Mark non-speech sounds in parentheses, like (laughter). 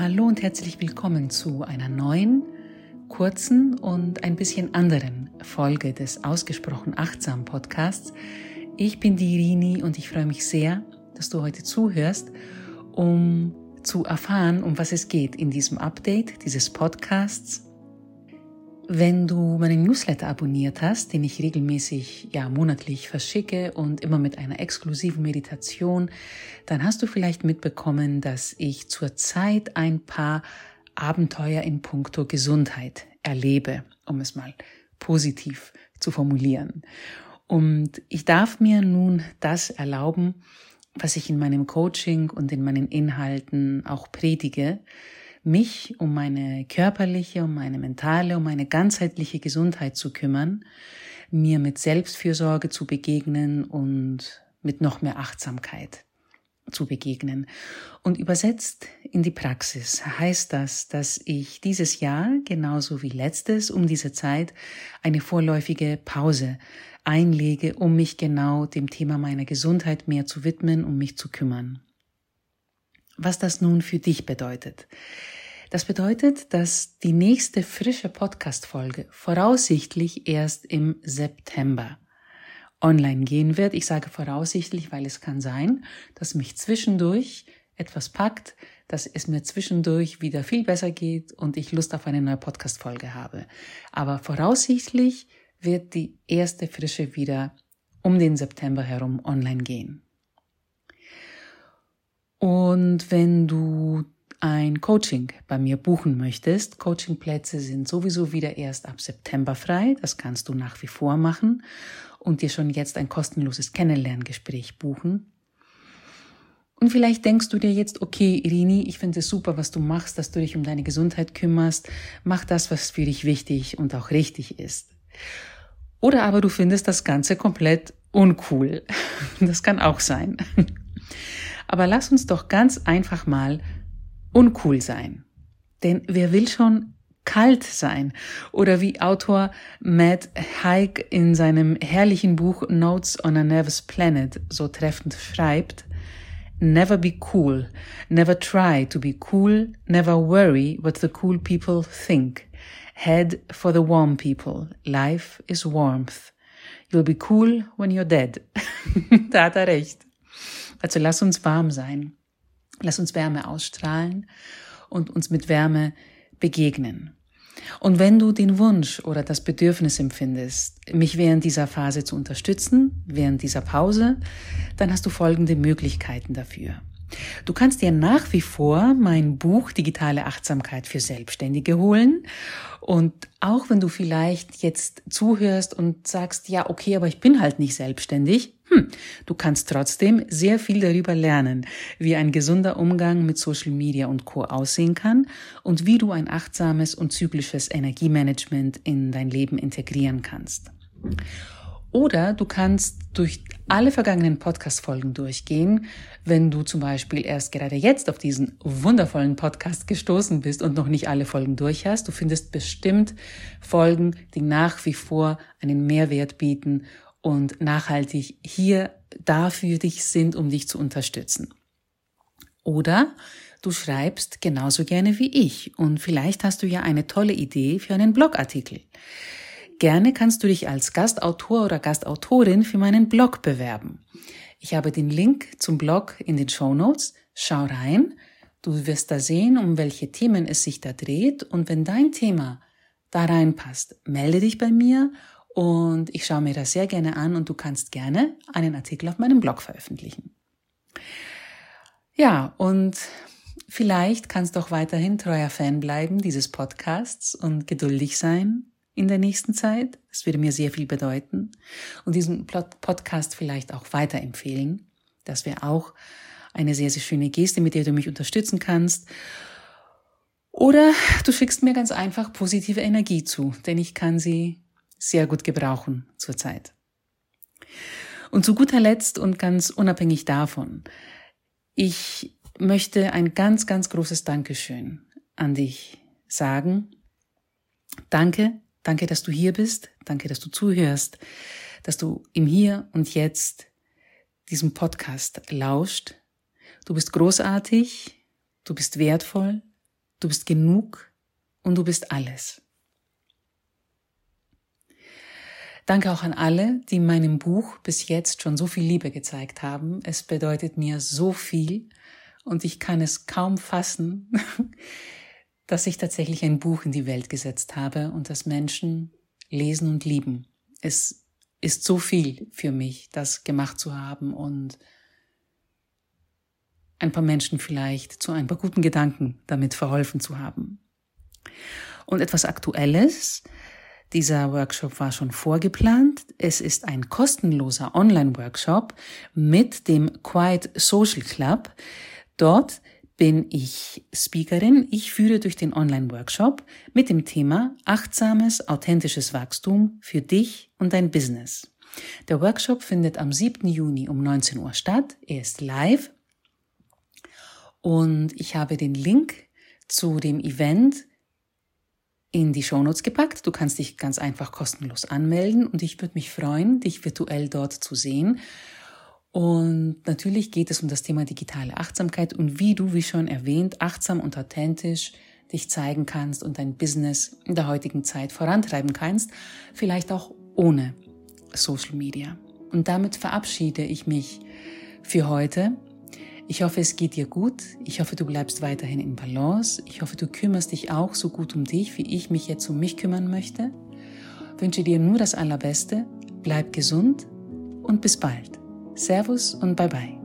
Hallo und herzlich willkommen zu einer neuen, kurzen und ein bisschen anderen Folge des Ausgesprochen Achtsam Podcasts. Ich bin die Irini und ich freue mich sehr, dass du heute zuhörst, um zu erfahren, um was es geht in diesem Update dieses Podcasts wenn du meinen Newsletter abonniert hast, den ich regelmäßig, ja, monatlich verschicke und immer mit einer exklusiven Meditation, dann hast du vielleicht mitbekommen, dass ich zurzeit ein paar Abenteuer in puncto Gesundheit erlebe, um es mal positiv zu formulieren. Und ich darf mir nun das erlauben, was ich in meinem Coaching und in meinen Inhalten auch predige, mich um meine körperliche, um meine mentale, um meine ganzheitliche Gesundheit zu kümmern, mir mit Selbstfürsorge zu begegnen und mit noch mehr Achtsamkeit zu begegnen. Und übersetzt in die Praxis heißt das, dass ich dieses Jahr, genauso wie letztes, um diese Zeit eine vorläufige Pause einlege, um mich genau dem Thema meiner Gesundheit mehr zu widmen, um mich zu kümmern. Was das nun für dich bedeutet. Das bedeutet, dass die nächste frische Podcast-Folge voraussichtlich erst im September online gehen wird. Ich sage voraussichtlich, weil es kann sein, dass mich zwischendurch etwas packt, dass es mir zwischendurch wieder viel besser geht und ich Lust auf eine neue Podcast-Folge habe. Aber voraussichtlich wird die erste frische wieder um den September herum online gehen. Und wenn du ein Coaching bei mir buchen möchtest, Coachingplätze sind sowieso wieder erst ab September frei. Das kannst du nach wie vor machen und dir schon jetzt ein kostenloses Kennenlerngespräch buchen. Und vielleicht denkst du dir jetzt, okay, Irini, ich finde es super, was du machst, dass du dich um deine Gesundheit kümmerst. Mach das, was für dich wichtig und auch richtig ist. Oder aber du findest das Ganze komplett uncool. (laughs) Das kann auch sein. Aber lass uns doch ganz einfach mal uncool sein. Denn wer will schon kalt sein? Oder wie Autor Matt Haig in seinem herrlichen Buch Notes on a Nervous Planet so treffend schreibt, Never be cool. Never try to be cool. Never worry what the cool people think. Head for the warm people. Life is warmth. You'll be cool when you're dead. (laughs) da hat er recht. Also lass uns warm sein. Lass uns Wärme ausstrahlen und uns mit Wärme begegnen. Und wenn du den Wunsch oder das Bedürfnis empfindest, mich während dieser Phase zu unterstützen, während dieser Pause, dann hast du folgende Möglichkeiten dafür. Du kannst dir nach wie vor mein Buch Digitale Achtsamkeit für Selbstständige holen. Und auch wenn du vielleicht jetzt zuhörst und sagst, ja, okay, aber ich bin halt nicht selbstständig, hm, du kannst trotzdem sehr viel darüber lernen, wie ein gesunder Umgang mit Social Media und Co. aussehen kann und wie du ein achtsames und zyklisches Energiemanagement in dein Leben integrieren kannst. Oder du kannst durch alle vergangenen Podcast-Folgen durchgehen, wenn du zum Beispiel erst gerade jetzt auf diesen wundervollen Podcast gestoßen bist und noch nicht alle Folgen durch hast. Du findest bestimmt Folgen, die nach wie vor einen Mehrwert bieten und nachhaltig hier dafür dich sind, um dich zu unterstützen. Oder du schreibst genauso gerne wie ich und vielleicht hast du ja eine tolle Idee für einen Blogartikel. Gerne kannst du dich als Gastautor oder Gastautorin für meinen Blog bewerben. Ich habe den Link zum Blog in den Show Notes. Schau rein. Du wirst da sehen, um welche Themen es sich da dreht. Und wenn dein Thema da reinpasst, melde dich bei mir und ich schaue mir das sehr gerne an und du kannst gerne einen Artikel auf meinem Blog veröffentlichen. Ja, und vielleicht kannst du auch weiterhin treuer Fan bleiben dieses Podcasts und geduldig sein in der nächsten Zeit. Das würde mir sehr viel bedeuten. Und diesen Podcast vielleicht auch weiterempfehlen. Das wäre auch eine sehr, sehr schöne Geste, mit der du mich unterstützen kannst. Oder du schickst mir ganz einfach positive Energie zu, denn ich kann sie sehr gut gebrauchen zurzeit. Und zu guter Letzt und ganz unabhängig davon, ich möchte ein ganz, ganz großes Dankeschön an dich sagen. Danke, danke, dass du hier bist, danke, dass du zuhörst, dass du im Hier und Jetzt diesem Podcast lauscht. Du bist großartig, du bist wertvoll, Du bist genug und du bist alles. Danke auch an alle, die meinem Buch bis jetzt schon so viel Liebe gezeigt haben. Es bedeutet mir so viel und ich kann es kaum fassen, (laughs) dass ich tatsächlich ein Buch in die Welt gesetzt habe und dass Menschen lesen und lieben. Es ist so viel für mich, das gemacht zu haben und ein paar Menschen vielleicht zu ein paar guten Gedanken damit verholfen zu haben. Und etwas Aktuelles. Dieser Workshop war schon vorgeplant. Es ist ein kostenloser Online-Workshop mit dem Quiet Social Club. Dort bin ich Speakerin. Ich führe durch den Online-Workshop mit dem Thema achtsames, authentisches Wachstum für dich und dein Business. Der Workshop findet am 7. Juni um 19 Uhr statt. Er ist live und ich habe den Link zu dem Event in die Shownotes gepackt. Du kannst dich ganz einfach kostenlos anmelden und ich würde mich freuen, dich virtuell dort zu sehen. Und natürlich geht es um das Thema digitale Achtsamkeit und wie du, wie schon erwähnt, achtsam und authentisch dich zeigen kannst und dein Business in der heutigen Zeit vorantreiben kannst, vielleicht auch ohne Social Media. Und damit verabschiede ich mich für heute. Ich hoffe, es geht dir gut. Ich hoffe, du bleibst weiterhin in Balance. Ich hoffe, du kümmerst dich auch so gut um dich, wie ich mich jetzt um mich kümmern möchte. Ich wünsche dir nur das Allerbeste. Bleib gesund und bis bald. Servus und bye bye.